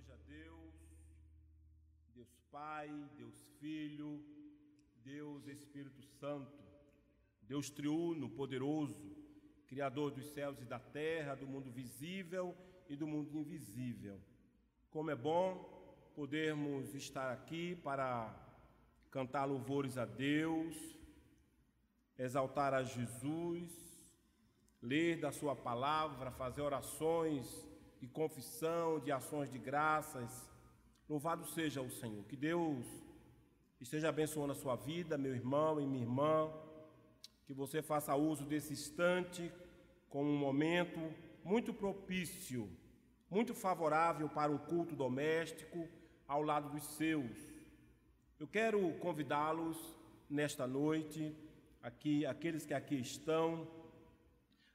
seja Deus, Deus Pai, Deus Filho, Deus Espírito Santo, Deus triuno, poderoso, Criador dos céus e da terra, do mundo visível e do mundo invisível. Como é bom podermos estar aqui para cantar louvores a Deus, exaltar a Jesus, ler da Sua palavra, fazer orações de confissão, de ações de graças. Louvado seja o Senhor. Que Deus esteja abençoando a sua vida, meu irmão e minha irmã. Que você faça uso desse instante como um momento muito propício, muito favorável para um culto doméstico ao lado dos seus. Eu quero convidá-los nesta noite, aqui, aqueles que aqui estão,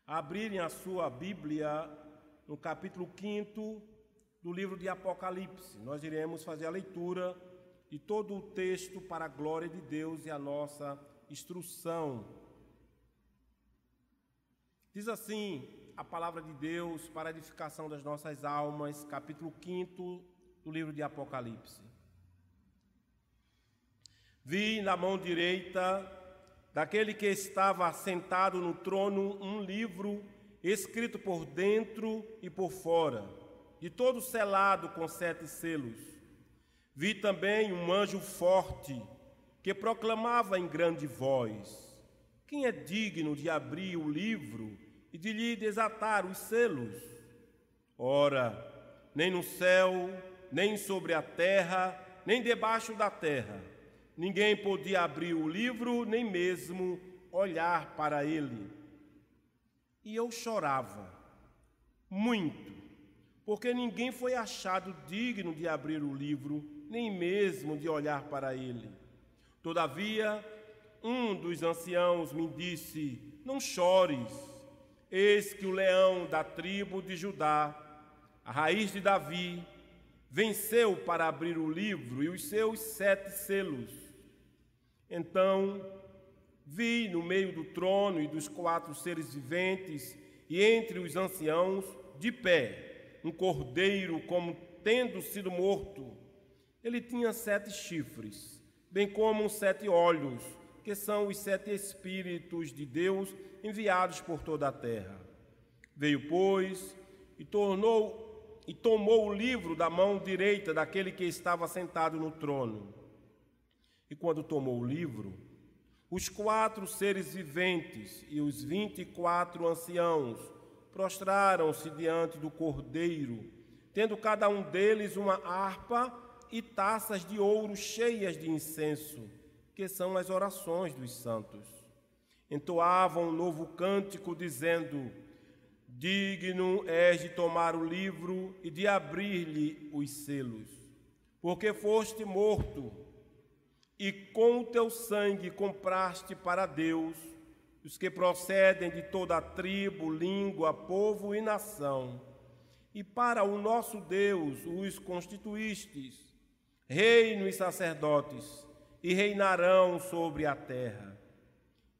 a abrirem a sua Bíblia no capítulo 5 do livro de Apocalipse. Nós iremos fazer a leitura de todo o texto para a glória de Deus e a nossa instrução. Diz assim a palavra de Deus para a edificação das nossas almas, capítulo 5 do livro de Apocalipse. Vi na mão direita daquele que estava sentado no trono um livro escrito por dentro e por fora, de todo selado com sete selos. Vi também um anjo forte que proclamava em grande voz: Quem é digno de abrir o livro e de lhe desatar os selos? Ora, nem no céu, nem sobre a terra, nem debaixo da terra, ninguém podia abrir o livro, nem mesmo olhar para ele e eu chorava muito, porque ninguém foi achado digno de abrir o livro, nem mesmo de olhar para ele. Todavia, um dos anciãos me disse: Não chores, eis que o leão da tribo de Judá, a raiz de Davi, venceu para abrir o livro e os seus sete selos. Então Vi no meio do trono e dos quatro seres viventes e entre os anciãos, de pé, um cordeiro como tendo sido morto. Ele tinha sete chifres, bem como sete olhos, que são os sete Espíritos de Deus enviados por toda a terra. Veio, pois, e tornou e tomou o livro da mão direita daquele que estava sentado no trono. E quando tomou o livro, os quatro seres viventes e os vinte e quatro anciãos prostraram-se diante do Cordeiro, tendo cada um deles uma harpa e taças de ouro cheias de incenso, que são as orações dos santos. Entoavam um novo cântico, dizendo: Digno és de tomar o livro e de abrir-lhe os selos, porque foste morto e com o teu sangue compraste para Deus os que procedem de toda a tribo, língua, povo e nação, e para o nosso Deus os constituístes, reino e sacerdotes, e reinarão sobre a terra.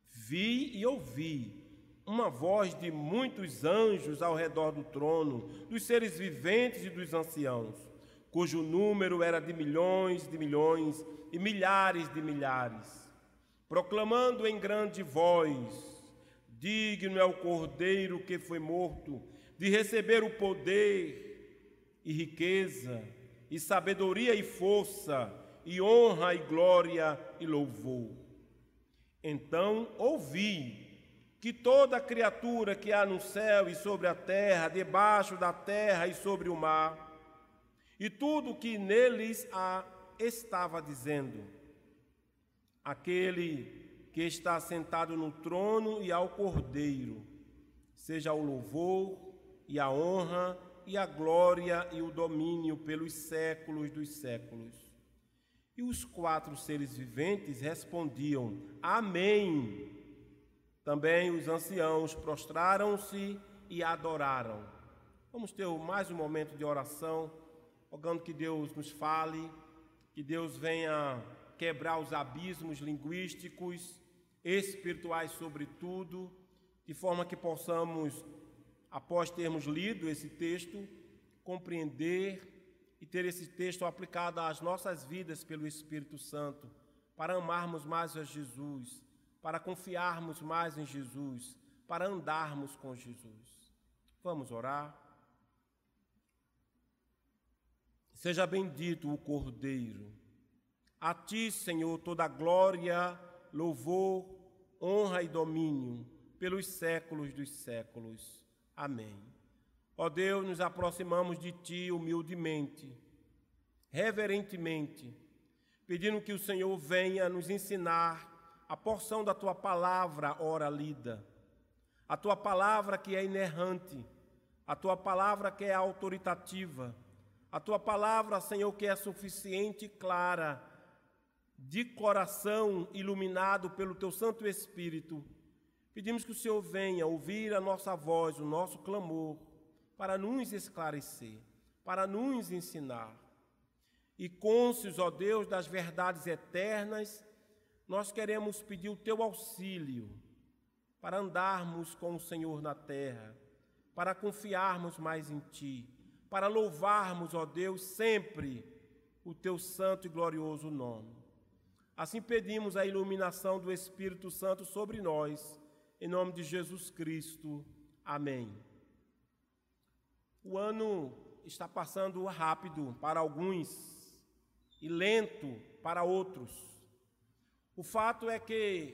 Vi e ouvi uma voz de muitos anjos ao redor do trono, dos seres viventes e dos anciãos, cujo número era de milhões de milhões e milhares de milhares, proclamando em grande voz: Digno é o Cordeiro que foi morto de receber o poder e riqueza, e sabedoria e força, e honra e glória e louvor. Então ouvi que toda criatura que há no céu e sobre a terra, debaixo da terra e sobre o mar, e tudo que neles há, estava dizendo: Aquele que está sentado no trono e ao Cordeiro, seja o louvor e a honra e a glória e o domínio pelos séculos dos séculos. E os quatro seres viventes respondiam: Amém. Também os anciãos prostraram-se e adoraram. Vamos ter mais um momento de oração, rogando que Deus nos fale que Deus venha quebrar os abismos linguísticos, espirituais, sobretudo, de forma que possamos, após termos lido esse texto, compreender e ter esse texto aplicado às nossas vidas pelo Espírito Santo, para amarmos mais a Jesus, para confiarmos mais em Jesus, para andarmos com Jesus. Vamos orar? Seja bendito o Cordeiro. A ti, Senhor, toda glória, louvor, honra e domínio pelos séculos dos séculos. Amém. Ó Deus, nos aproximamos de Ti humildemente, reverentemente, pedindo que o Senhor venha nos ensinar a porção da Tua palavra, ora lida, a Tua palavra que é inerrante, a Tua palavra que é autoritativa, a Tua palavra, Senhor, que é suficiente e clara, de coração iluminado pelo Teu Santo Espírito. Pedimos que o Senhor venha ouvir a nossa voz, o nosso clamor, para nos esclarecer, para nos ensinar. E cônscios, ó Deus, das verdades eternas, nós queremos pedir o teu auxílio para andarmos com o Senhor na terra, para confiarmos mais em ti, para louvarmos, ó Deus, sempre o teu santo e glorioso nome. Assim pedimos a iluminação do Espírito Santo sobre nós, em nome de Jesus Cristo. Amém. O ano está passando rápido para alguns e lento para outros. O fato é que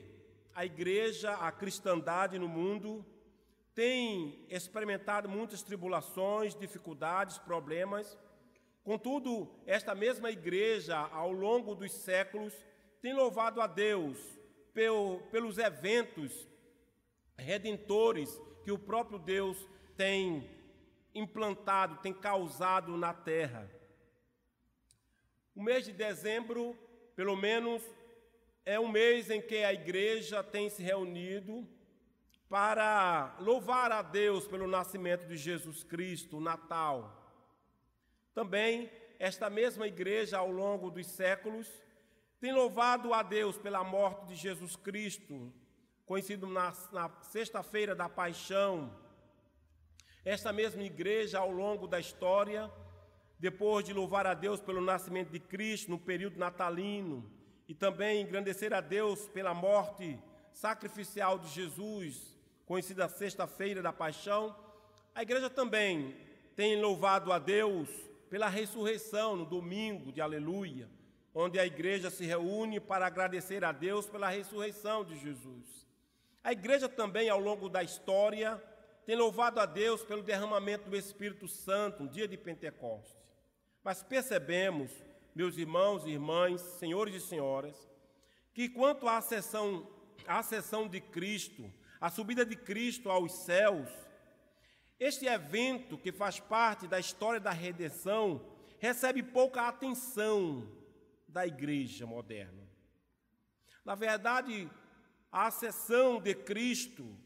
a igreja, a cristandade no mundo, tem experimentado muitas tribulações, dificuldades, problemas. Contudo, esta mesma igreja, ao longo dos séculos, tem louvado a Deus pelos eventos redentores que o próprio Deus tem implantado, tem causado na terra. O mês de dezembro, pelo menos, é um mês em que a igreja tem se reunido para louvar a Deus pelo nascimento de Jesus Cristo, o Natal. Também, esta mesma igreja, ao longo dos séculos, tem louvado a Deus pela morte de Jesus Cristo, conhecido na, na Sexta-feira da Paixão, esta mesma igreja, ao longo da história, depois de louvar a Deus pelo nascimento de Cristo no período natalino e também engrandecer a Deus pela morte sacrificial de Jesus, conhecida Sexta-feira da Paixão, a igreja também tem louvado a Deus pela ressurreição no domingo de Aleluia, onde a igreja se reúne para agradecer a Deus pela ressurreição de Jesus. A igreja também, ao longo da história, tem louvado a Deus pelo derramamento do Espírito Santo no dia de Pentecostes. Mas percebemos, meus irmãos e irmãs, senhores e senhoras, que quanto à ascensão, à ascensão de Cristo, a subida de Cristo aos céus, este evento que faz parte da história da redenção recebe pouca atenção da igreja moderna. Na verdade, a ascensão de Cristo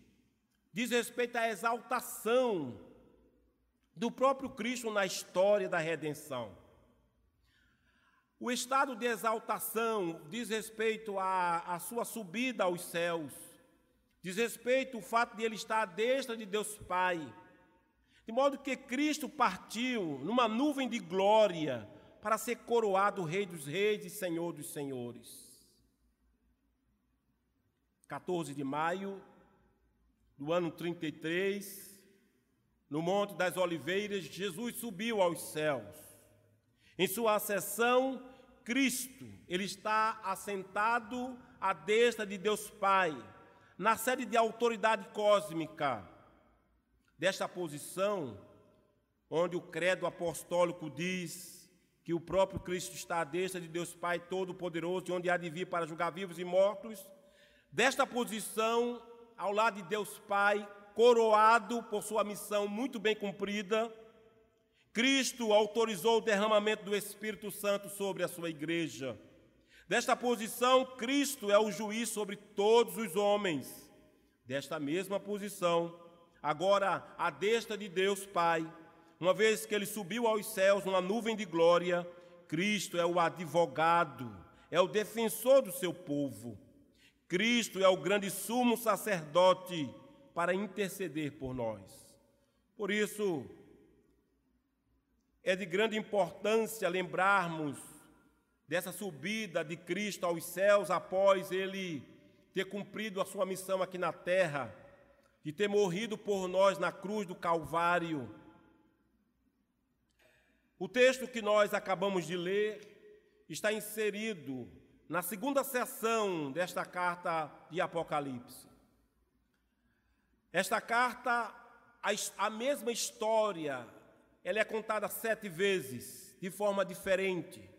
diz respeito à exaltação do próprio Cristo na história da redenção. O estado de exaltação diz respeito à, à sua subida aos céus, diz respeito ao fato de ele estar à destra de Deus Pai, de modo que Cristo partiu numa nuvem de glória para ser coroado Rei dos Reis e Senhor dos Senhores. 14 de maio do ano 33, no Monte das Oliveiras, Jesus subiu aos céus. Em sua ascensão, Cristo, ele está assentado à destra de Deus Pai, na sede de autoridade cósmica. Desta posição, onde o credo apostólico diz que o próprio Cristo está à destra de Deus Pai Todo-Poderoso, onde há de vir para julgar vivos e mortos, desta posição, ao lado de Deus Pai, coroado por sua missão muito bem cumprida, Cristo autorizou o derramamento do Espírito Santo sobre a sua igreja. Desta posição, Cristo é o juiz sobre todos os homens. Desta mesma posição, agora a destra de Deus Pai, uma vez que ele subiu aos céus numa nuvem de glória, Cristo é o advogado, é o defensor do seu povo. Cristo é o grande sumo sacerdote para interceder por nós. Por isso, é de grande importância lembrarmos dessa subida de Cristo aos céus após ele ter cumprido a sua missão aqui na terra, de ter morrido por nós na cruz do Calvário. O texto que nós acabamos de ler está inserido na segunda sessão desta carta de Apocalipse. Esta carta, a mesma história, ela é contada sete vezes, de forma diferente.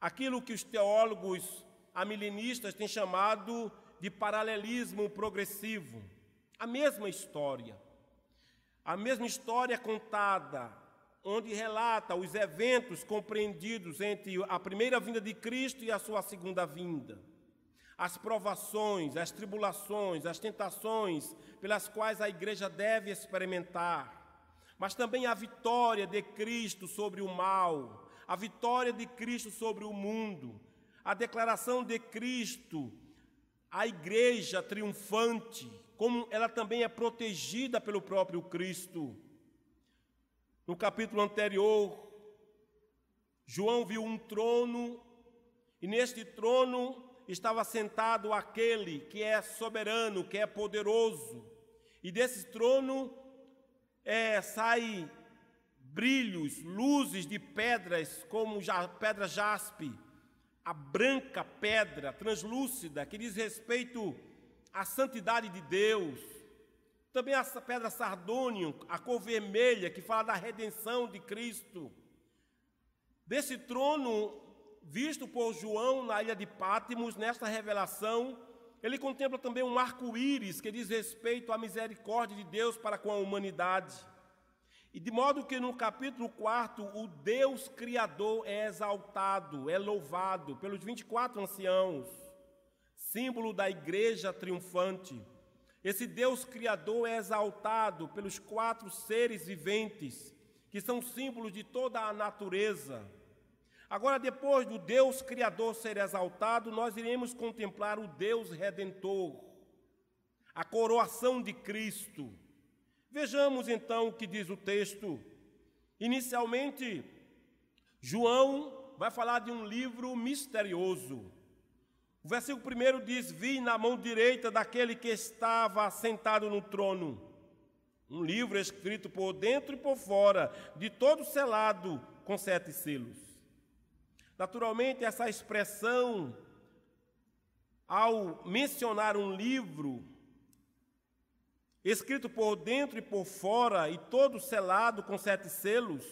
Aquilo que os teólogos amilenistas têm chamado de paralelismo progressivo. A mesma história. A mesma história contada, onde relata os eventos compreendidos entre a primeira vinda de Cristo e a sua segunda vinda. As provações, as tribulações, as tentações pelas quais a igreja deve experimentar, mas também a vitória de Cristo sobre o mal, a vitória de Cristo sobre o mundo, a declaração de Cristo, a igreja triunfante, como ela também é protegida pelo próprio Cristo. No capítulo anterior, João viu um trono, e neste trono estava sentado aquele que é soberano, que é poderoso, e desse trono é, sai brilhos, luzes de pedras, como já, pedra jaspe, a branca pedra translúcida, que diz respeito à santidade de Deus. Também a pedra sardônio, a cor vermelha, que fala da redenção de Cristo. Desse trono, visto por João na ilha de Pátimos, nesta revelação, ele contempla também um arco-íris que diz respeito à misericórdia de Deus para com a humanidade. E de modo que no capítulo 4, o Deus Criador é exaltado, é louvado pelos 24 anciãos, símbolo da igreja triunfante. Esse Deus Criador é exaltado pelos quatro seres viventes, que são símbolos de toda a natureza. Agora, depois do Deus Criador ser exaltado, nós iremos contemplar o Deus Redentor, a coroação de Cristo Vejamos então o que diz o texto. Inicialmente, João vai falar de um livro misterioso. O versículo primeiro diz: Vi na mão direita daquele que estava sentado no trono. Um livro escrito por dentro e por fora, de todo selado com sete selos. Naturalmente, essa expressão, ao mencionar um livro, escrito por dentro e por fora e todo selado com sete selos,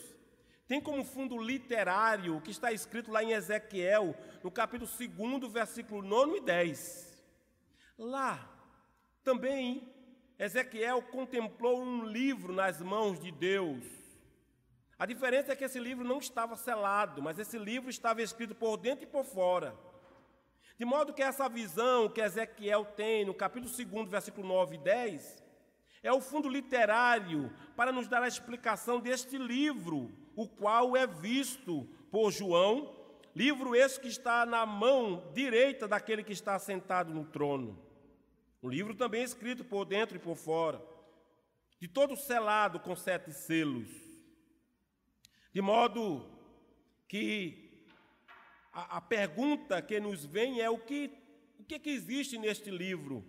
tem como fundo literário o que está escrito lá em Ezequiel, no capítulo 2, versículo 9 e 10. Lá, também, Ezequiel contemplou um livro nas mãos de Deus. A diferença é que esse livro não estava selado, mas esse livro estava escrito por dentro e por fora. De modo que essa visão que Ezequiel tem no capítulo 2, versículo 9 e 10, é o fundo literário para nos dar a explicação deste livro, o qual é visto por João, livro esse que está na mão direita daquele que está sentado no trono. Um livro também escrito por dentro e por fora, de todo selado com sete selos. De modo que a, a pergunta que nos vem é o que, o que, que existe neste livro?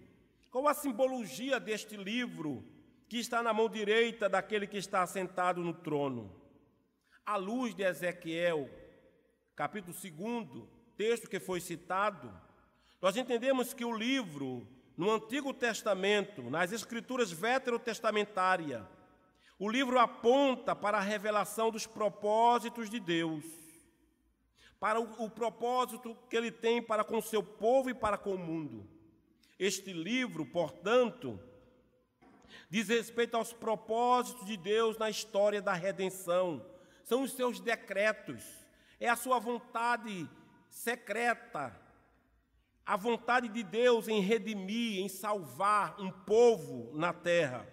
Qual a simbologia deste livro que está na mão direita daquele que está sentado no trono? À luz de Ezequiel, capítulo 2, texto que foi citado, nós entendemos que o livro, no Antigo Testamento, nas Escrituras veterotestamentárias, o livro aponta para a revelação dos propósitos de Deus, para o, o propósito que ele tem para com o seu povo e para com o mundo. Este livro, portanto, diz respeito aos propósitos de Deus na história da redenção. São os seus decretos, é a sua vontade secreta, a vontade de Deus em redimir, em salvar um povo na terra.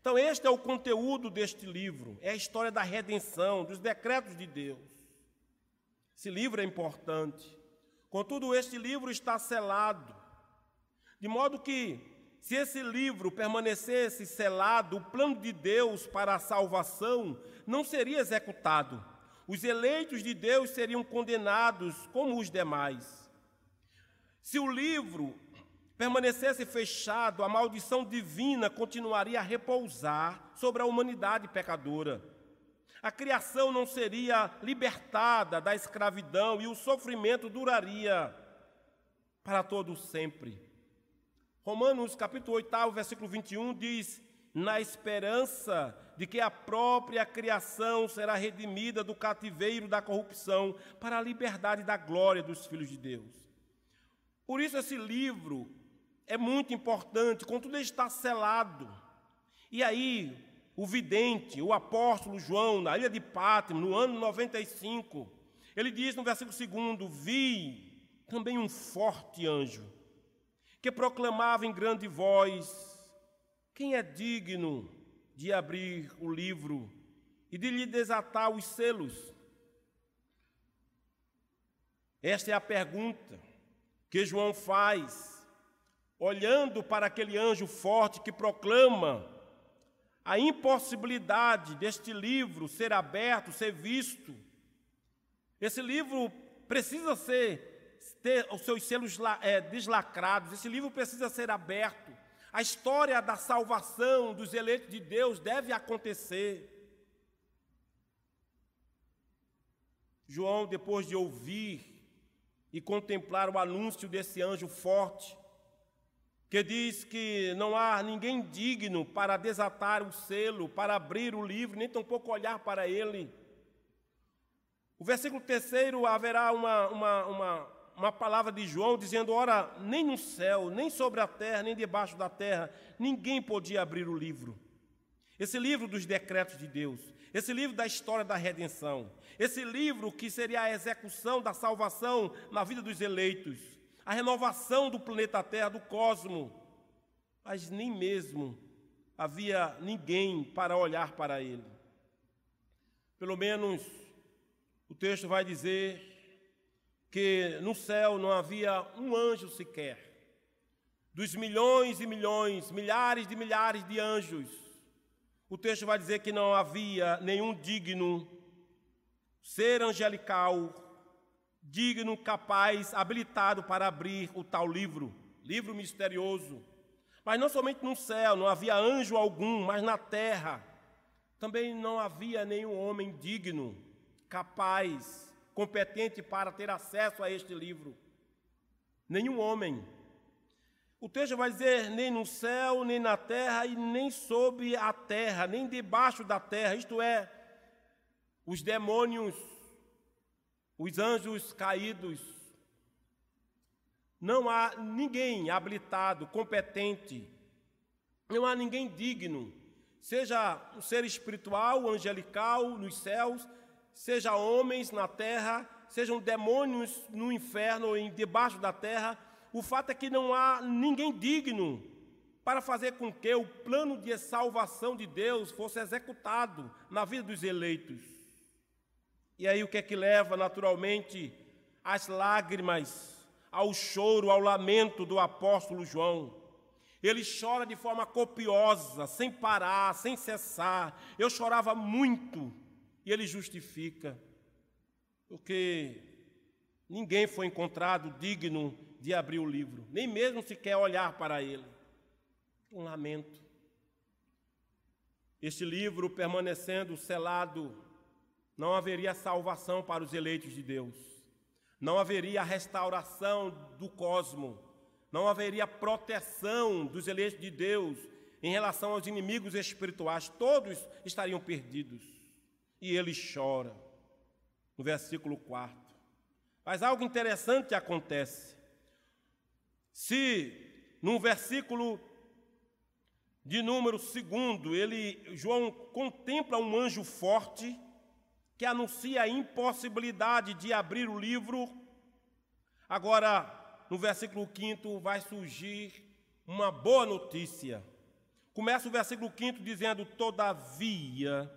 Então, este é o conteúdo deste livro, é a história da redenção, dos decretos de Deus. Esse livro é importante. Contudo, este livro está selado de modo que, se esse livro permanecesse selado, o plano de Deus para a salvação não seria executado. os eleitos de Deus seriam condenados como os demais. Se o livro permanecesse fechado, a maldição divina continuaria a repousar sobre a humanidade pecadora. A criação não seria libertada da escravidão e o sofrimento duraria para todo sempre. Romanos capítulo 8, versículo 21 diz: "Na esperança de que a própria criação será redimida do cativeiro da corrupção para a liberdade da glória dos filhos de Deus." Por isso esse livro é muito importante, contudo está selado. E aí, o vidente, o apóstolo João, na ilha de Pátimo, no ano 95, ele diz no versículo 2: Vi também um forte anjo, que proclamava em grande voz: Quem é digno de abrir o livro e de lhe desatar os selos? Esta é a pergunta que João faz, olhando para aquele anjo forte que proclama a impossibilidade deste livro ser aberto, ser visto. Esse livro precisa ser ter os seus selos é, deslacrados, esse livro precisa ser aberto. A história da salvação dos eleitos de Deus deve acontecer. João, depois de ouvir e contemplar o anúncio desse anjo forte, que diz que não há ninguém digno para desatar o selo, para abrir o livro, nem tampouco olhar para ele. O versículo terceiro haverá uma, uma, uma uma palavra de João dizendo: Ora, nem no céu, nem sobre a terra, nem debaixo da terra, ninguém podia abrir o livro. Esse livro dos decretos de Deus, esse livro da história da redenção, esse livro que seria a execução da salvação na vida dos eleitos, a renovação do planeta Terra, do cosmo. Mas nem mesmo havia ninguém para olhar para ele. Pelo menos o texto vai dizer que no céu não havia um anjo sequer. Dos milhões e milhões, milhares de milhares de anjos, o texto vai dizer que não havia nenhum digno, ser angelical, digno, capaz, habilitado para abrir o tal livro, livro misterioso. Mas não somente no céu, não havia anjo algum, mas na terra também não havia nenhum homem digno, capaz, competente para ter acesso a este livro. Nenhum homem. O texto vai dizer: nem no céu, nem na terra, e nem sob a terra, nem debaixo da terra, isto é, os demônios, os anjos caídos. Não há ninguém habilitado, competente, não há ninguém digno, seja um ser espiritual, angelical nos céus, seja homens na terra, sejam demônios no inferno ou em debaixo da terra, o fato é que não há ninguém digno para fazer com que o plano de salvação de Deus fosse executado na vida dos eleitos. E aí o que é que leva naturalmente às lágrimas, ao choro, ao lamento do apóstolo João? Ele chora de forma copiosa, sem parar, sem cessar. Eu chorava muito e ele justifica, porque ninguém foi encontrado digno de abrir o livro, nem mesmo se quer olhar para ele. Um lamento. Este livro permanecendo selado, não haveria salvação para os eleitos de Deus, não haveria restauração do cosmo, não haveria proteção dos eleitos de Deus em relação aos inimigos espirituais, todos estariam perdidos e ele chora. No versículo 4. Mas algo interessante acontece. Se no versículo de número segundo, ele João contempla um anjo forte que anuncia a impossibilidade de abrir o livro. Agora, no versículo 5 vai surgir uma boa notícia. Começa o versículo 5 dizendo: Todavia,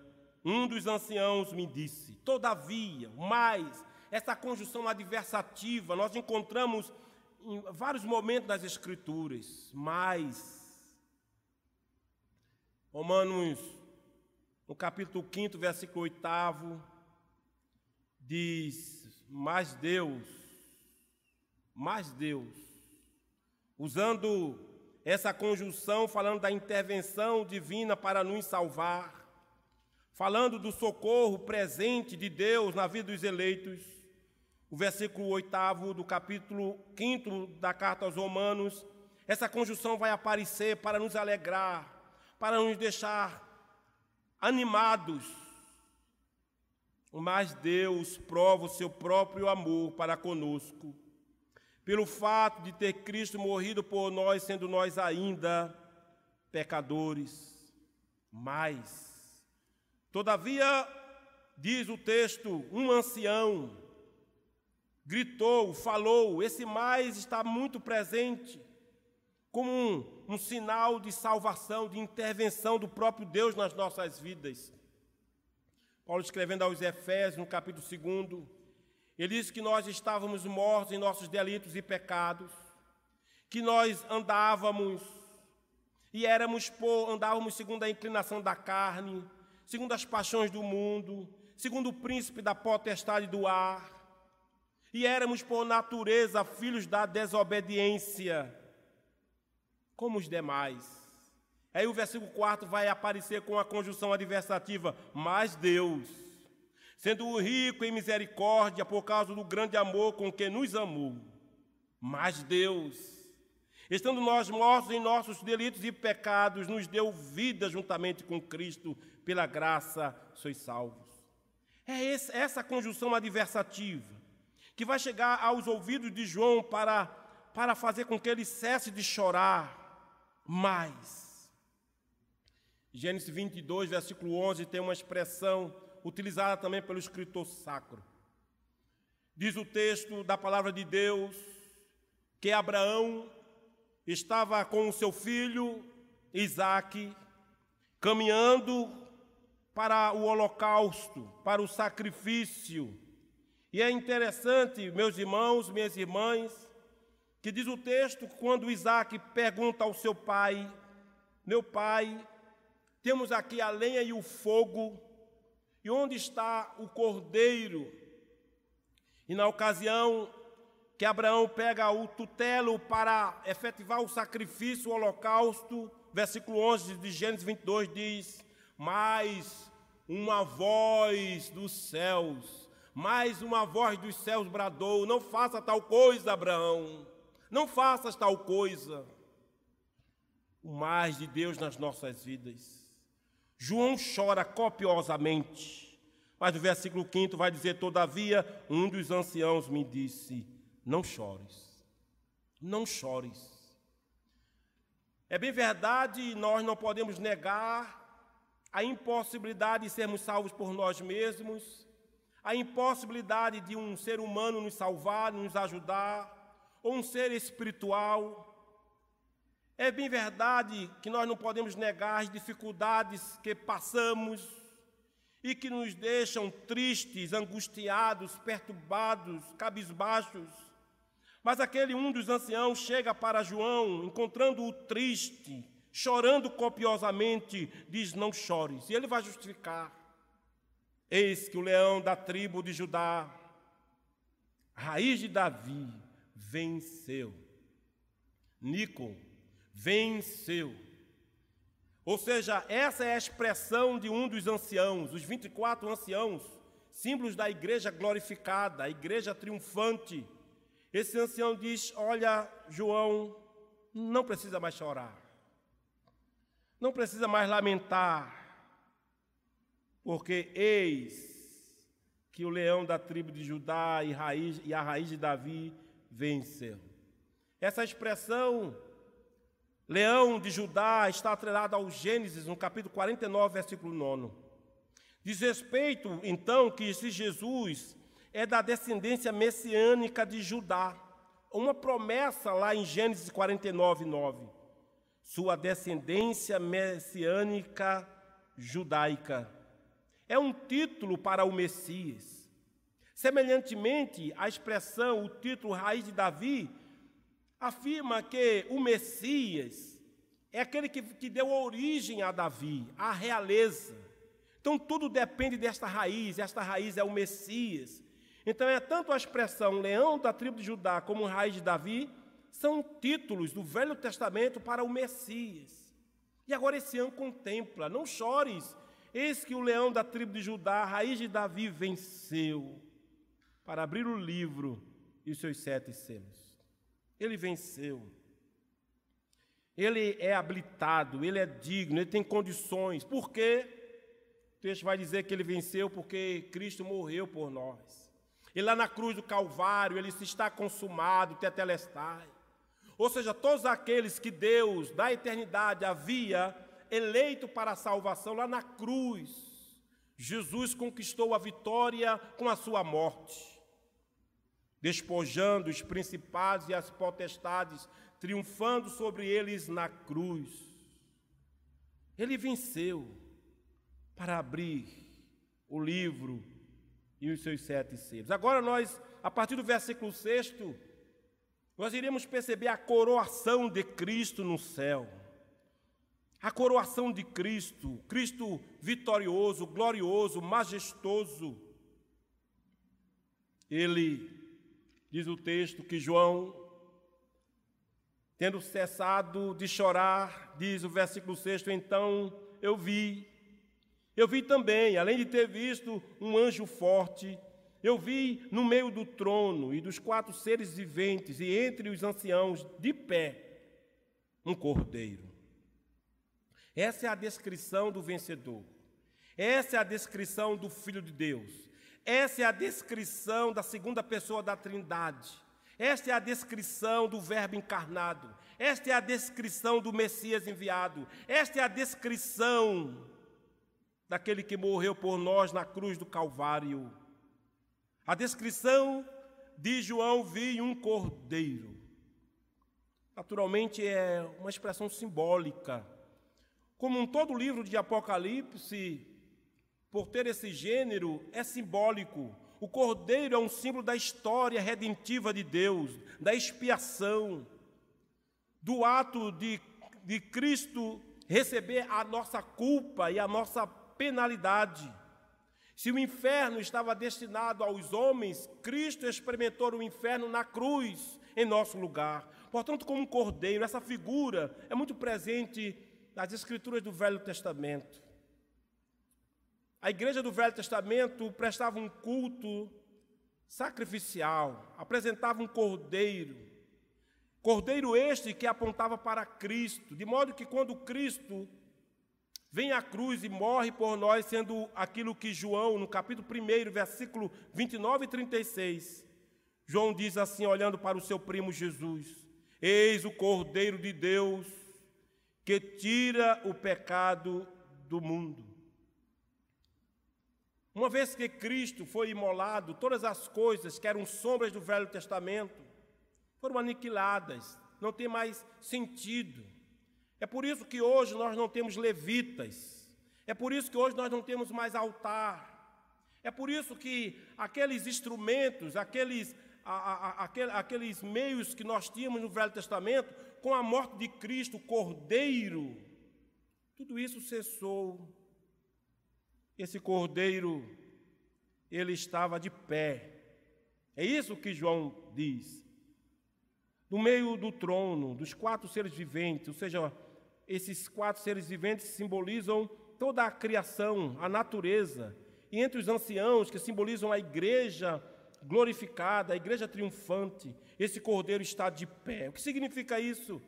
um dos anciãos me disse: Todavia, mais, essa conjunção adversativa nós encontramos em vários momentos das Escrituras, mais. Romanos, no capítulo 5, versículo 8, diz: Mas Deus, mas Deus, usando essa conjunção, falando da intervenção divina para nos salvar, falando do socorro presente de Deus na vida dos eleitos. O versículo 8 do capítulo 5 da carta aos Romanos, essa conjunção vai aparecer para nos alegrar, para nos deixar animados. Mas Deus prova o seu próprio amor para conosco, pelo fato de ter Cristo morrido por nós, sendo nós ainda pecadores. Mas Todavia, diz o texto, um ancião gritou, falou, esse mais está muito presente, como um, um sinal de salvação, de intervenção do próprio Deus nas nossas vidas. Paulo escrevendo aos Efésios, no capítulo 2, ele diz que nós estávamos mortos em nossos delitos e pecados, que nós andávamos e éramos por, andávamos segundo a inclinação da carne, segundo as paixões do mundo, segundo o príncipe da potestade do ar, e éramos por natureza filhos da desobediência, como os demais. Aí o versículo 4 vai aparecer com a conjunção adversativa, mas Deus, sendo rico em misericórdia por causa do grande amor com que nos amou, mas Deus, estando nós mortos em nossos delitos e pecados, nos deu vida juntamente com Cristo pela graça sois salvos. É essa conjunção adversativa que vai chegar aos ouvidos de João para, para fazer com que ele cesse de chorar mais. Gênesis 22, versículo 11, tem uma expressão utilizada também pelo escritor sacro. Diz o texto da palavra de Deus que Abraão estava com o seu filho Isaque, caminhando para o holocausto, para o sacrifício. E é interessante, meus irmãos, minhas irmãs, que diz o texto quando Isaac pergunta ao seu pai: Meu pai, temos aqui a lenha e o fogo, e onde está o cordeiro? E na ocasião que Abraão pega o tutelo para efetivar o sacrifício, o holocausto, versículo 11 de Gênesis 22 diz: mais uma voz dos céus, mais uma voz dos céus bradou: Não faça tal coisa, Abraão, não faças tal coisa. O mais de Deus nas nossas vidas. João chora copiosamente, mas no versículo 5 vai dizer: Todavia, um dos anciãos me disse: Não chores, não chores. É bem verdade, nós não podemos negar a impossibilidade de sermos salvos por nós mesmos, a impossibilidade de um ser humano nos salvar, nos ajudar, ou um ser espiritual. É bem verdade que nós não podemos negar as dificuldades que passamos e que nos deixam tristes, angustiados, perturbados, cabisbaixos. Mas aquele um dos anciãos chega para João, encontrando-o triste, chorando copiosamente, diz: Não chores. E ele vai justificar. Eis que o leão da tribo de Judá, raiz de Davi, venceu. Nico venceu. Ou seja, essa é a expressão de um dos anciãos, os 24 anciãos, símbolos da igreja glorificada, a igreja triunfante. Esse ancião diz: Olha, João, não precisa mais chorar. Não precisa mais lamentar, porque eis que o leão da tribo de Judá e, raiz, e a raiz de Davi venceu. Essa expressão, leão de Judá, está atrelada ao Gênesis, no capítulo 49, versículo 9. Diz respeito, então, que esse Jesus é da descendência messiânica de Judá. Uma promessa lá em Gênesis 49, 9 sua descendência messiânica judaica. É um título para o Messias. Semelhantemente, a expressão, o título raiz de Davi, afirma que o Messias é aquele que, que deu origem a Davi, a realeza. Então tudo depende desta raiz, esta raiz é o Messias. Então é tanto a expressão leão da tribo de Judá como raiz de Davi são títulos do Velho Testamento para o Messias. E agora esse ano contempla, não chores, eis que o leão da tribo de Judá, raiz de Davi, venceu para abrir o livro e os seus sete selos. Ele venceu. Ele é habilitado, ele é digno, ele tem condições. Por quê? O texto vai dizer que ele venceu porque Cristo morreu por nós. E lá na cruz do Calvário, ele se está consumado, tetelestai. Ou seja, todos aqueles que Deus, da eternidade, havia eleito para a salvação, lá na cruz, Jesus conquistou a vitória com a sua morte, despojando os principados e as potestades, triunfando sobre eles na cruz. Ele venceu para abrir o livro e os seus sete selos. Agora nós, a partir do versículo 6, nós iremos perceber a coroação de Cristo no céu. A coroação de Cristo, Cristo vitorioso, glorioso, majestoso. Ele, diz o texto, que João, tendo cessado de chorar, diz o versículo 6, então eu vi eu vi também, além de ter visto um anjo forte, eu vi no meio do trono e dos quatro seres viventes e entre os anciãos, de pé, um cordeiro. Essa é a descrição do vencedor. Essa é a descrição do Filho de Deus. Essa é a descrição da segunda pessoa da Trindade. Esta é a descrição do Verbo encarnado. Esta é a descrição do Messias enviado. Esta é a descrição daquele que morreu por nós na cruz do Calvário. A descrição de João vi um cordeiro. Naturalmente é uma expressão simbólica. Como em todo livro de Apocalipse, por ter esse gênero, é simbólico. O cordeiro é um símbolo da história redentiva de Deus, da expiação, do ato de, de Cristo receber a nossa culpa e a nossa penalidade. Se o inferno estava destinado aos homens, Cristo experimentou o inferno na cruz, em nosso lugar. Portanto, como um cordeiro, essa figura é muito presente nas escrituras do Velho Testamento. A igreja do Velho Testamento prestava um culto sacrificial, apresentava um cordeiro. Cordeiro este que apontava para Cristo, de modo que quando Cristo vem à cruz e morre por nós, sendo aquilo que João, no capítulo 1, versículo 29 e 36, João diz assim, olhando para o seu primo Jesus: Eis o Cordeiro de Deus que tira o pecado do mundo. Uma vez que Cristo foi imolado, todas as coisas que eram sombras do Velho Testamento foram aniquiladas, não tem mais sentido. É por isso que hoje nós não temos levitas. É por isso que hoje nós não temos mais altar. É por isso que aqueles instrumentos, aqueles, a, a, aqueles meios que nós tínhamos no Velho Testamento, com a morte de Cristo, Cordeiro, tudo isso cessou. Esse Cordeiro, ele estava de pé. É isso que João diz. No meio do trono, dos quatro seres viventes, ou seja, esses quatro seres viventes simbolizam toda a criação, a natureza. E entre os anciãos, que simbolizam a igreja glorificada, a igreja triunfante, esse cordeiro está de pé. O que significa isso?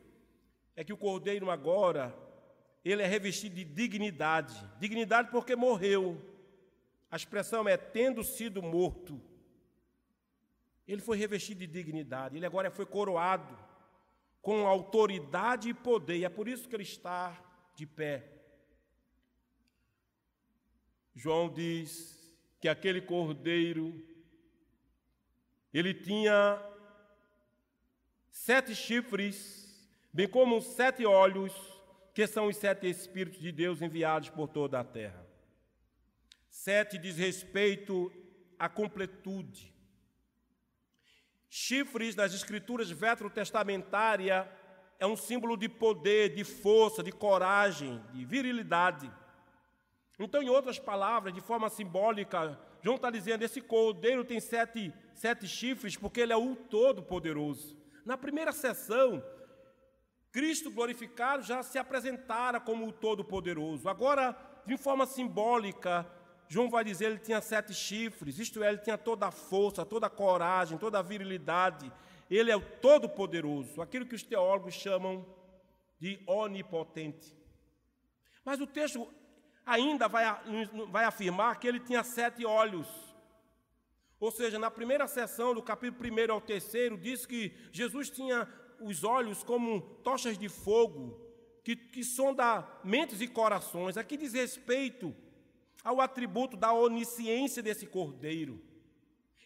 É que o cordeiro agora, ele é revestido de dignidade. Dignidade porque morreu. A expressão é tendo sido morto. Ele foi revestido de dignidade, ele agora foi coroado com autoridade e poder, e é por isso que ele está de pé. João diz que aquele cordeiro, ele tinha sete chifres, bem como sete olhos, que são os sete Espíritos de Deus enviados por toda a terra. Sete diz respeito à completude. Chifres nas escrituras veterotestamentárias é um símbolo de poder, de força, de coragem, de virilidade. Então, em outras palavras, de forma simbólica, João está dizendo: esse cordeiro tem sete, sete chifres porque ele é o Todo-Poderoso. Na primeira sessão, Cristo glorificado já se apresentara como o Todo-Poderoso. Agora, de forma simbólica, João vai dizer ele tinha sete chifres, isto é, ele tinha toda a força, toda a coragem, toda a virilidade. Ele é o Todo-Poderoso, aquilo que os teólogos chamam de onipotente. Mas o texto ainda vai, vai afirmar que ele tinha sete olhos. Ou seja, na primeira sessão, do capítulo 1 ao terceiro, diz que Jesus tinha os olhos como tochas de fogo, que, que sonda mentes e corações. Aqui diz respeito ao atributo da onisciência desse cordeiro.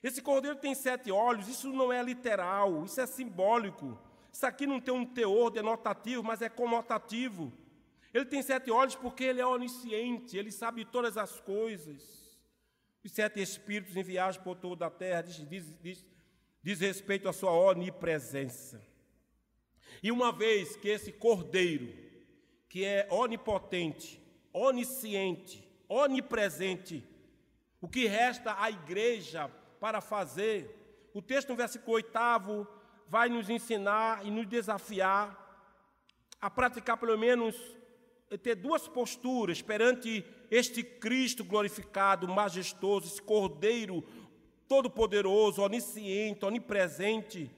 Esse cordeiro tem sete olhos, isso não é literal, isso é simbólico. Isso aqui não tem um teor denotativo, mas é conotativo. Ele tem sete olhos porque ele é onisciente, ele sabe todas as coisas. Os sete espíritos enviados por toda a terra diz, diz, diz, diz respeito à sua onipresença. E uma vez que esse cordeiro, que é onipotente, onisciente, onipresente, o que resta à igreja para fazer? O texto no versículo 8 vai nos ensinar e nos desafiar a praticar pelo menos ter duas posturas perante este Cristo glorificado, majestoso, esse Cordeiro todo-poderoso, onisciente, onipresente.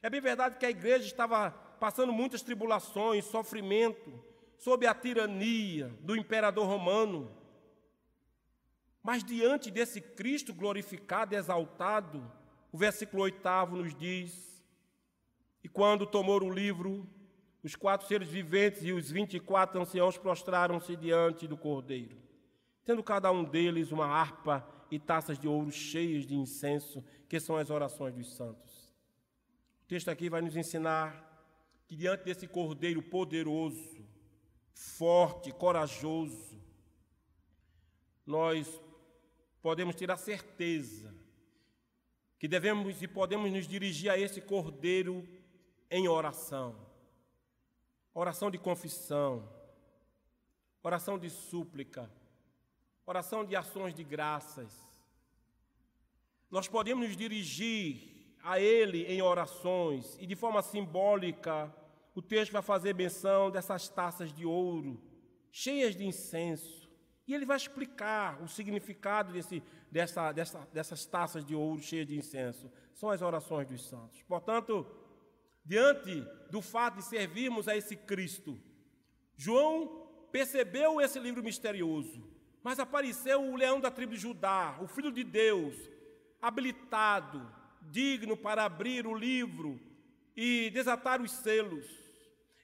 É bem verdade que a igreja estava passando muitas tribulações, sofrimento, sob a tirania do imperador romano. Mas diante desse Cristo glorificado, exaltado, o versículo oitavo nos diz: E quando tomou o livro, os quatro seres viventes e os vinte e quatro anciãos prostraram-se diante do Cordeiro, tendo cada um deles uma harpa e taças de ouro cheias de incenso, que são as orações dos santos. O texto aqui vai nos ensinar que diante desse Cordeiro poderoso, forte, corajoso, nós podemos ter a certeza que devemos e podemos nos dirigir a esse Cordeiro em oração oração de confissão, oração de súplica, oração de ações de graças. Nós podemos nos dirigir a Ele em orações e de forma simbólica, o texto vai fazer menção dessas taças de ouro cheias de incenso. E ele vai explicar o significado desse, dessa, dessa, dessas taças de ouro cheias de incenso. São as orações dos santos. Portanto, diante do fato de servirmos a esse Cristo. João percebeu esse livro misterioso, mas apareceu o leão da tribo de Judá, o filho de Deus, habilitado, digno para abrir o livro e desatar os selos.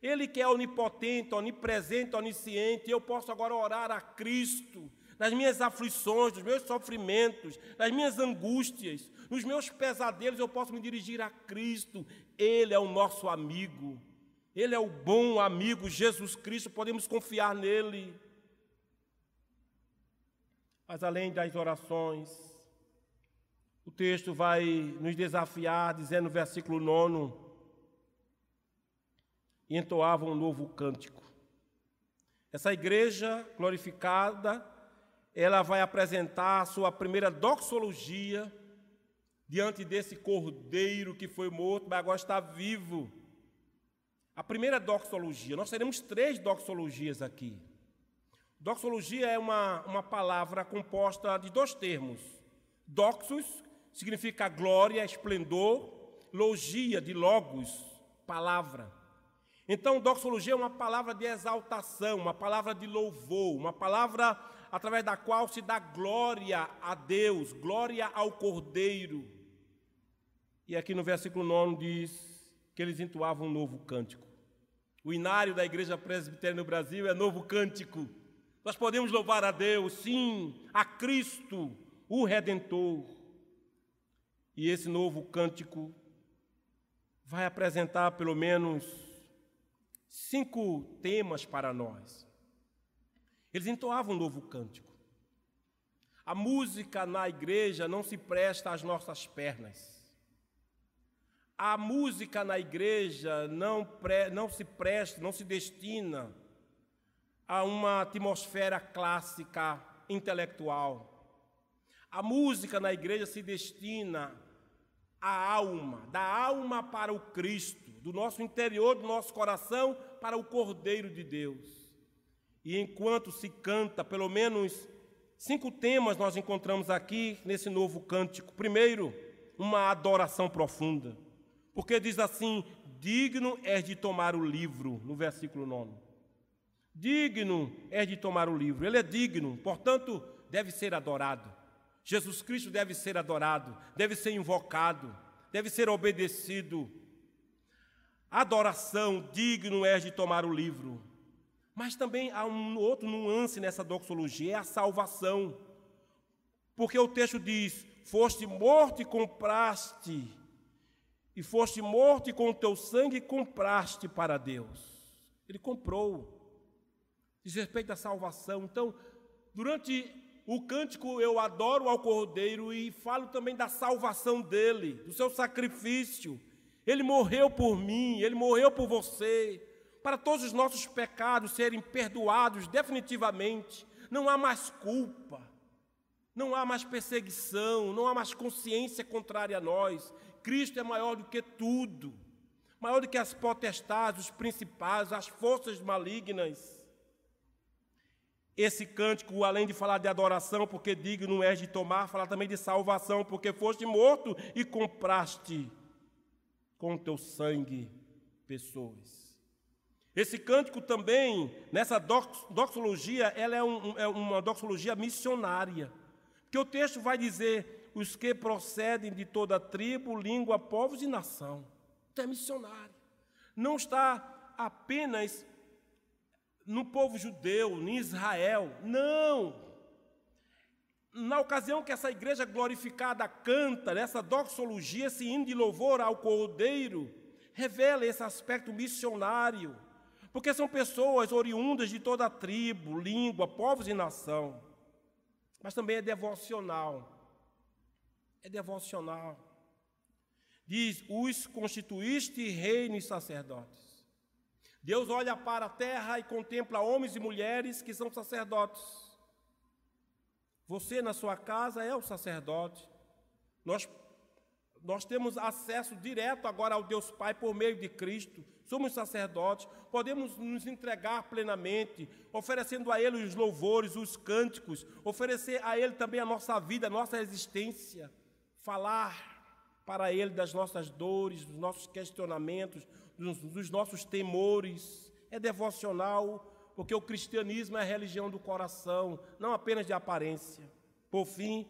Ele que é onipotente, onipresente, onisciente, eu posso agora orar a Cristo nas minhas aflições, nos meus sofrimentos, nas minhas angústias, nos meus pesadelos, eu posso me dirigir a Cristo. Ele é o nosso amigo. Ele é o bom amigo, Jesus Cristo, podemos confiar nele. Mas além das orações, o texto vai nos desafiar, dizendo no versículo 9: e entoavam um novo cântico. Essa igreja glorificada ela vai apresentar a sua primeira doxologia diante desse cordeiro que foi morto, mas agora está vivo. A primeira doxologia, nós teremos três doxologias aqui. Doxologia é uma, uma palavra composta de dois termos. Doxos significa glória, esplendor, logia de logos, palavra. Então, doxologia é uma palavra de exaltação, uma palavra de louvor, uma palavra através da qual se dá glória a Deus, glória ao Cordeiro. E aqui no versículo 9 diz que eles entoavam um novo cântico. O inário da Igreja Presbiteriana no Brasil é novo cântico. Nós podemos louvar a Deus, sim, a Cristo, o Redentor. E esse novo cântico vai apresentar pelo menos cinco temas para nós. Eles entoavam um novo cântico. A música na igreja não se presta às nossas pernas. A música na igreja não, pre, não se presta, não se destina a uma atmosfera clássica intelectual. A música na igreja se destina à alma, da alma para o Cristo, do nosso interior, do nosso coração para o Cordeiro de Deus. E enquanto se canta, pelo menos cinco temas nós encontramos aqui nesse novo cântico. Primeiro, uma adoração profunda, porque diz assim: digno és de tomar o livro, no versículo 9. Digno és de tomar o livro, ele é digno, portanto, deve ser adorado. Jesus Cristo deve ser adorado, deve ser invocado, deve ser obedecido. Adoração, digno és de tomar o livro. Mas também há um outro nuance nessa doxologia, é a salvação. Porque o texto diz: Foste morto e compraste, e foste morto e com o teu sangue compraste para Deus. Ele comprou. Diz respeito à salvação. Então, durante o cântico eu adoro ao Cordeiro e falo também da salvação dele, do seu sacrifício. Ele morreu por mim, ele morreu por você, para todos os nossos pecados serem perdoados definitivamente. Não há mais culpa, não há mais perseguição, não há mais consciência contrária a nós. Cristo é maior do que tudo, maior do que as potestades, os principais, as forças malignas. Esse cântico, além de falar de adoração, porque digno és de tomar, fala também de salvação, porque foste morto e compraste com teu sangue pessoas. Esse cântico também, nessa doxologia, ela é, um, é uma doxologia missionária. Porque o texto vai dizer os que procedem de toda tribo, língua, povos e nação. Então é missionário. Não está apenas no povo judeu, em Israel. Não! Na ocasião que essa igreja glorificada canta, nessa doxologia, esse hino de louvor ao Cordeiro, revela esse aspecto missionário porque são pessoas oriundas de toda a tribo, língua, povos e nação. Mas também é devocional. É devocional. Diz: os constituíste reino e sacerdotes. Deus olha para a terra e contempla homens e mulheres que são sacerdotes. Você na sua casa é o sacerdote. Nós, nós temos acesso direto agora ao Deus Pai por meio de Cristo somos sacerdotes, podemos nos entregar plenamente, oferecendo a Ele os louvores, os cânticos, oferecer a Ele também a nossa vida, a nossa existência, falar para Ele das nossas dores, dos nossos questionamentos, dos, dos nossos temores. É devocional, porque o cristianismo é a religião do coração, não apenas de aparência. Por fim,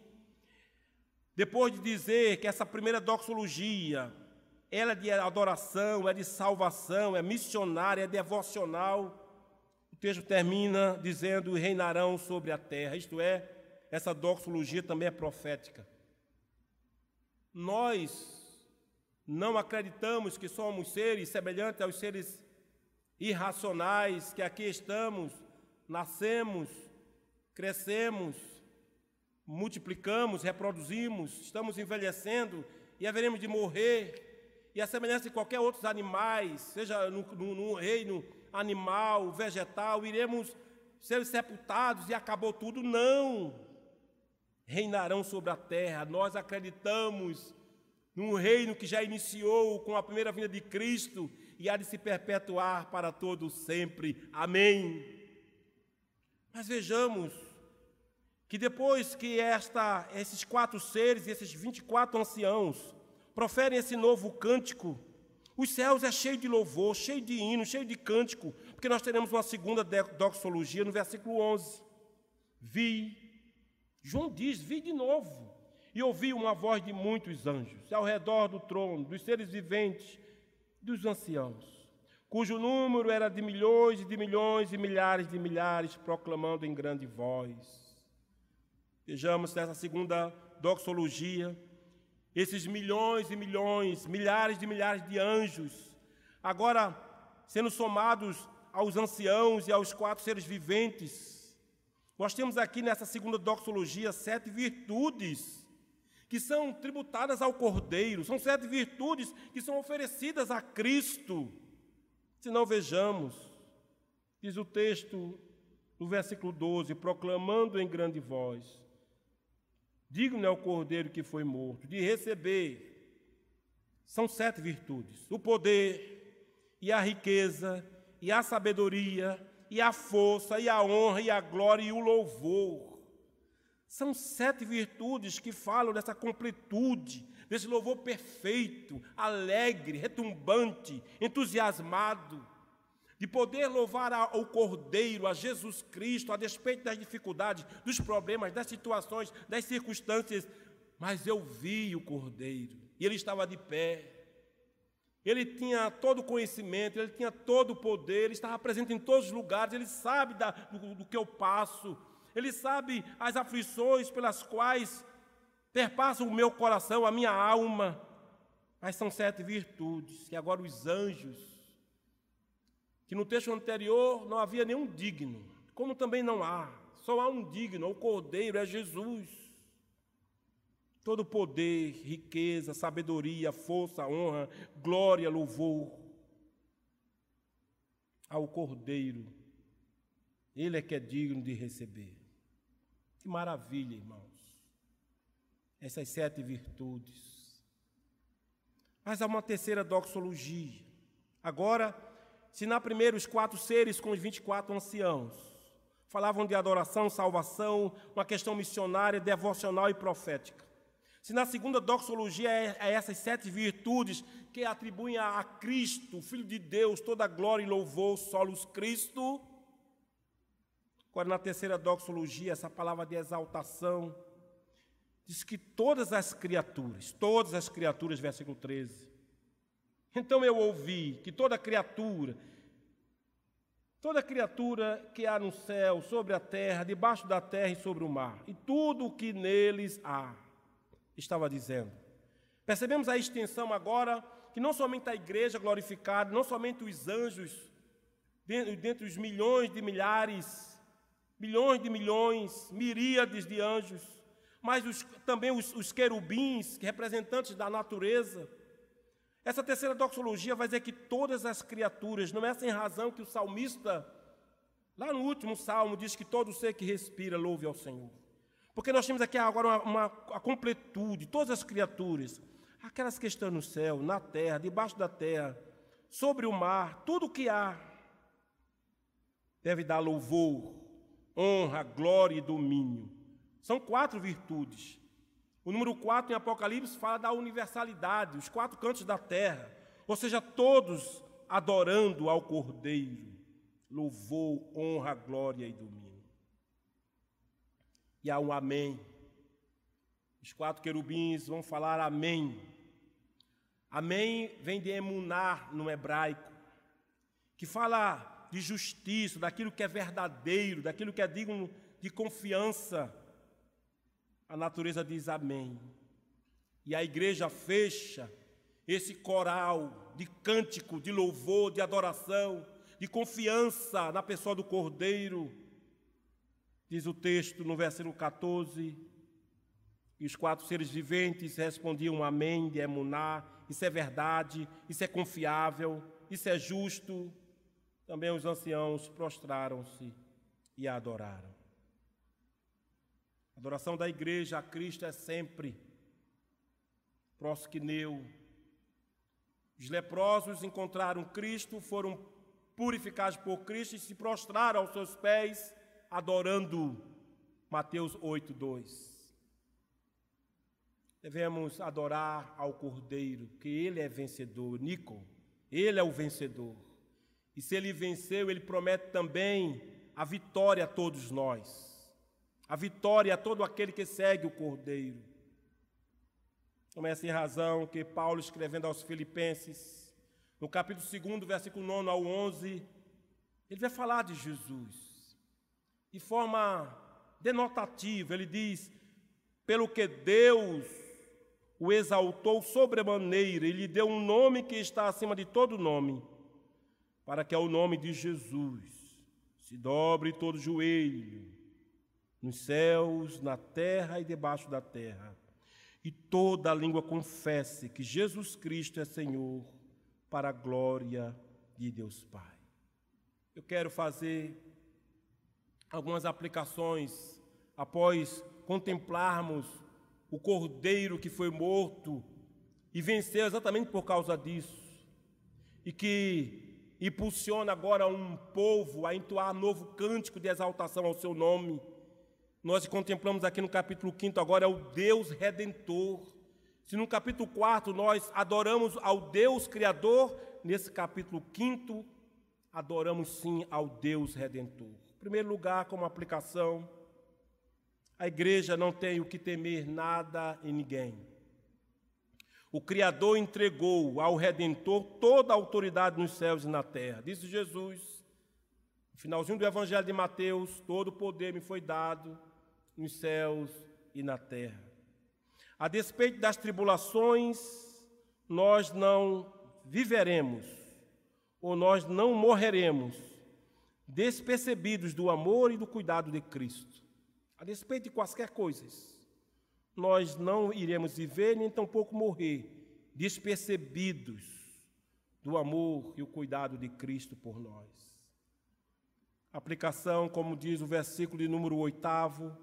depois de dizer que essa primeira doxologia, ela é de adoração, é de salvação, é missionária, é devocional. O texto termina dizendo: reinarão sobre a terra. Isto é, essa doxologia também é profética. Nós não acreditamos que somos seres semelhantes aos seres irracionais que aqui estamos, nascemos, crescemos, multiplicamos, reproduzimos, estamos envelhecendo e haveremos de morrer e a semelhança de qualquer outros animais, seja no, no, no reino animal, vegetal, iremos ser sepultados e acabou tudo. Não! Reinarão sobre a terra. Nós acreditamos num reino que já iniciou com a primeira vinda de Cristo e há de se perpetuar para todo sempre. Amém. Mas vejamos que depois que esta, esses quatro seres, esses 24 anciãos, proferem esse novo cântico, os céus é cheio de louvor, cheio de hino, cheio de cântico, porque nós teremos uma segunda doxologia no versículo 11. Vi, João diz, vi de novo, e ouvi uma voz de muitos anjos, ao redor do trono, dos seres viventes, dos anciãos, cujo número era de milhões e de milhões e milhares de milhares, proclamando em grande voz. Vejamos nessa segunda doxologia, esses milhões e milhões, milhares de milhares de anjos, agora sendo somados aos anciãos e aos quatro seres viventes. Nós temos aqui nessa segunda doxologia sete virtudes que são tributadas ao Cordeiro, são sete virtudes que são oferecidas a Cristo. Se não vejamos, diz o texto no versículo 12, proclamando em grande voz: Digno é o cordeiro que foi morto, de receber. São sete virtudes: o poder, e a riqueza, e a sabedoria, e a força, e a honra, e a glória, e o louvor. São sete virtudes que falam dessa completude, desse louvor perfeito, alegre, retumbante, entusiasmado de poder louvar ao Cordeiro, a Jesus Cristo, a despeito das dificuldades, dos problemas, das situações, das circunstâncias. Mas eu vi o Cordeiro e ele estava de pé. Ele tinha todo o conhecimento, ele tinha todo o poder, ele estava presente em todos os lugares, ele sabe da, do, do que eu passo, ele sabe as aflições pelas quais perpassam o meu coração, a minha alma. Mas são sete virtudes que agora os anjos que no texto anterior não havia nenhum digno, como também não há, só há um digno, o Cordeiro é Jesus. Todo poder, riqueza, sabedoria, força, honra, glória, louvor ao Cordeiro. Ele é que é digno de receber. Que maravilha, irmãos. Essas sete virtudes. Mas há uma terceira doxologia. Agora, se na primeira os quatro seres com os 24 anciãos falavam de adoração, salvação, uma questão missionária, devocional e profética. Se na segunda doxologia é, é essas sete virtudes que atribuem a, Cristo, Filho de Deus, toda glória e louvor, solos Cristo. Agora, na terceira doxologia, essa palavra de exaltação, diz que todas as criaturas, todas as criaturas, versículo 13, então eu ouvi que toda criatura, toda criatura que há no céu, sobre a terra, debaixo da terra e sobre o mar, e tudo o que neles há, estava dizendo. Percebemos a extensão agora que não somente a igreja glorificada, não somente os anjos, dentre os milhões de milhares, milhões de milhões, miríades de anjos, mas os, também os, os querubins, representantes da natureza, essa terceira doxologia vai dizer que todas as criaturas, não é sem razão que o salmista, lá no último salmo, diz que todo ser que respira louve ao Senhor. Porque nós temos aqui agora uma, uma a completude, todas as criaturas, aquelas que estão no céu, na terra, debaixo da terra, sobre o mar, tudo o que há, deve dar louvor, honra, glória e domínio. São quatro virtudes. O número 4 em Apocalipse fala da universalidade, os quatro cantos da terra, ou seja, todos adorando ao Cordeiro, louvor, honra, glória e domínio. E há um amém. Os quatro querubins vão falar amém. Amém vem de emunar no hebraico, que fala de justiça, daquilo que é verdadeiro, daquilo que é digno de confiança a natureza diz amém. E a igreja fecha esse coral de cântico, de louvor, de adoração, de confiança na pessoa do Cordeiro. Diz o texto no versículo 14: E os quatro seres viventes respondiam amém de emuná, isso é verdade, isso é confiável, isso é justo. Também os anciãos prostraram-se e a adoraram. A adoração da igreja a Cristo é sempre prosquineu. Os leprosos encontraram Cristo, foram purificados por Cristo e se prostraram aos seus pés, adorando Mateus 8, 2. Devemos adorar ao Cordeiro, que ele é vencedor, Nico, ele é o vencedor. E se ele venceu, ele promete também a vitória a todos nós a vitória a todo aquele que segue o Cordeiro. Como é em razão que Paulo, escrevendo aos Filipenses, no capítulo 2, versículo 9 ao 11, ele vai falar de Jesus. De forma denotativa, ele diz: pelo que Deus o exaltou sobremaneira e lhe deu um nome que está acima de todo nome, para que ao nome de Jesus se dobre todo joelho nos céus, na terra e debaixo da terra, e toda a língua confesse que Jesus Cristo é Senhor, para a glória de Deus Pai. Eu quero fazer algumas aplicações após contemplarmos o cordeiro que foi morto e venceu exatamente por causa disso, e que impulsiona agora um povo a entoar novo cântico de exaltação ao seu nome. Nós contemplamos aqui no capítulo 5 agora é o Deus redentor. Se no capítulo 4 nós adoramos ao Deus criador, nesse capítulo 5 adoramos sim ao Deus redentor. Em primeiro lugar, como aplicação, a igreja não tem o que temer nada e ninguém. O Criador entregou ao Redentor toda a autoridade nos céus e na terra. Disse Jesus, no finalzinho do Evangelho de Mateus: Todo o poder me foi dado nos céus e na terra. A despeito das tribulações, nós não viveremos, ou nós não morreremos, despercebidos do amor e do cuidado de Cristo a despeito de quaisquer coisas, nós não iremos viver nem tampouco morrer despercebidos do amor e o cuidado de Cristo por nós. Aplicação, como diz o versículo de número oitavo,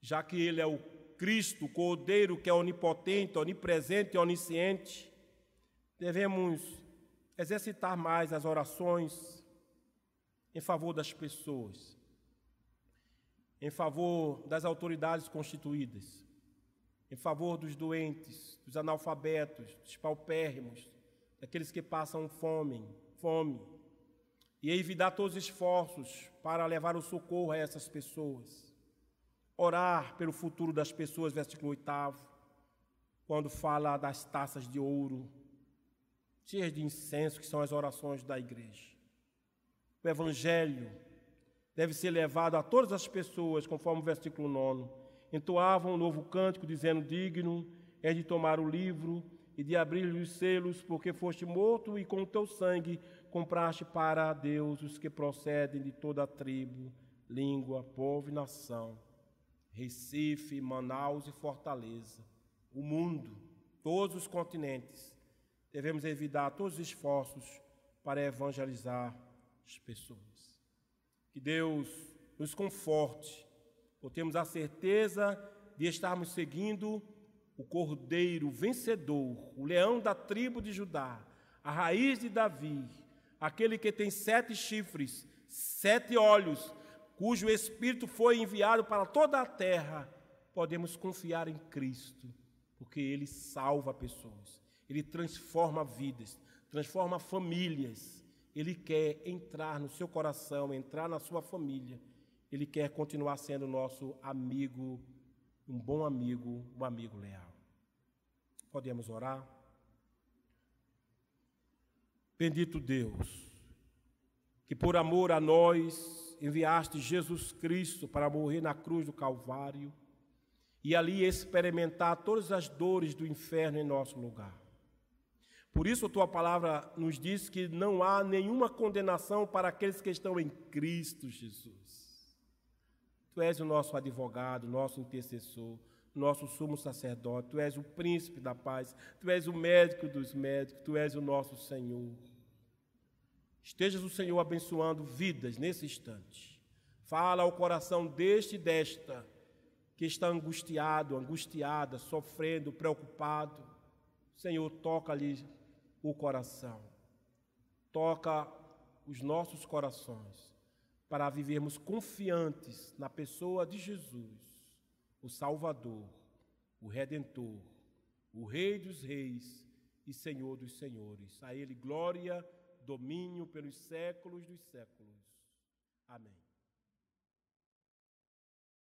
já que Ele é o Cristo, o Cordeiro que é onipotente, onipresente e onisciente, devemos exercitar mais as orações em favor das pessoas em favor das autoridades constituídas, em favor dos doentes, dos analfabetos, dos paupérrimos, daqueles que passam fome, fome, e evitar todos os esforços para levar o socorro a essas pessoas. Orar pelo futuro das pessoas, versículo 8, quando fala das taças de ouro, cheias de incenso, que são as orações da igreja. O Evangelho deve ser levado a todas as pessoas, conforme o versículo 9. Entoavam um novo cântico, dizendo: Digno é de tomar o livro e de abrir-lhe os selos, porque foste morto e com o teu sangue compraste para Deus os que procedem de toda a tribo, língua, povo e nação. Recife, Manaus e Fortaleza, o mundo, todos os continentes, devemos evitar todos os esforços para evangelizar as pessoas. Que Deus nos conforte, por termos a certeza de estarmos seguindo o Cordeiro vencedor, o leão da tribo de Judá, a raiz de Davi, aquele que tem sete chifres, sete olhos, cujo Espírito foi enviado para toda a terra, podemos confiar em Cristo, porque Ele salva pessoas, Ele transforma vidas, transforma famílias ele quer entrar no seu coração, entrar na sua família. Ele quer continuar sendo nosso amigo, um bom amigo, um amigo leal. Podemos orar? Bendito Deus, que por amor a nós enviaste Jesus Cristo para morrer na cruz do Calvário e ali experimentar todas as dores do inferno em nosso lugar. Por isso a tua palavra nos diz que não há nenhuma condenação para aqueles que estão em Cristo Jesus. Tu és o nosso advogado, nosso intercessor, nosso sumo sacerdote, tu és o príncipe da paz, tu és o médico dos médicos, tu és o nosso Senhor. Estejas o Senhor abençoando vidas nesse instante. Fala ao coração deste e desta que está angustiado, angustiada, sofrendo, preocupado. Senhor, toca-lhe o coração. Toca os nossos corações para vivermos confiantes na pessoa de Jesus, o Salvador, o Redentor, o Rei dos Reis e Senhor dos Senhores. A Ele glória, domínio pelos séculos dos séculos. Amém.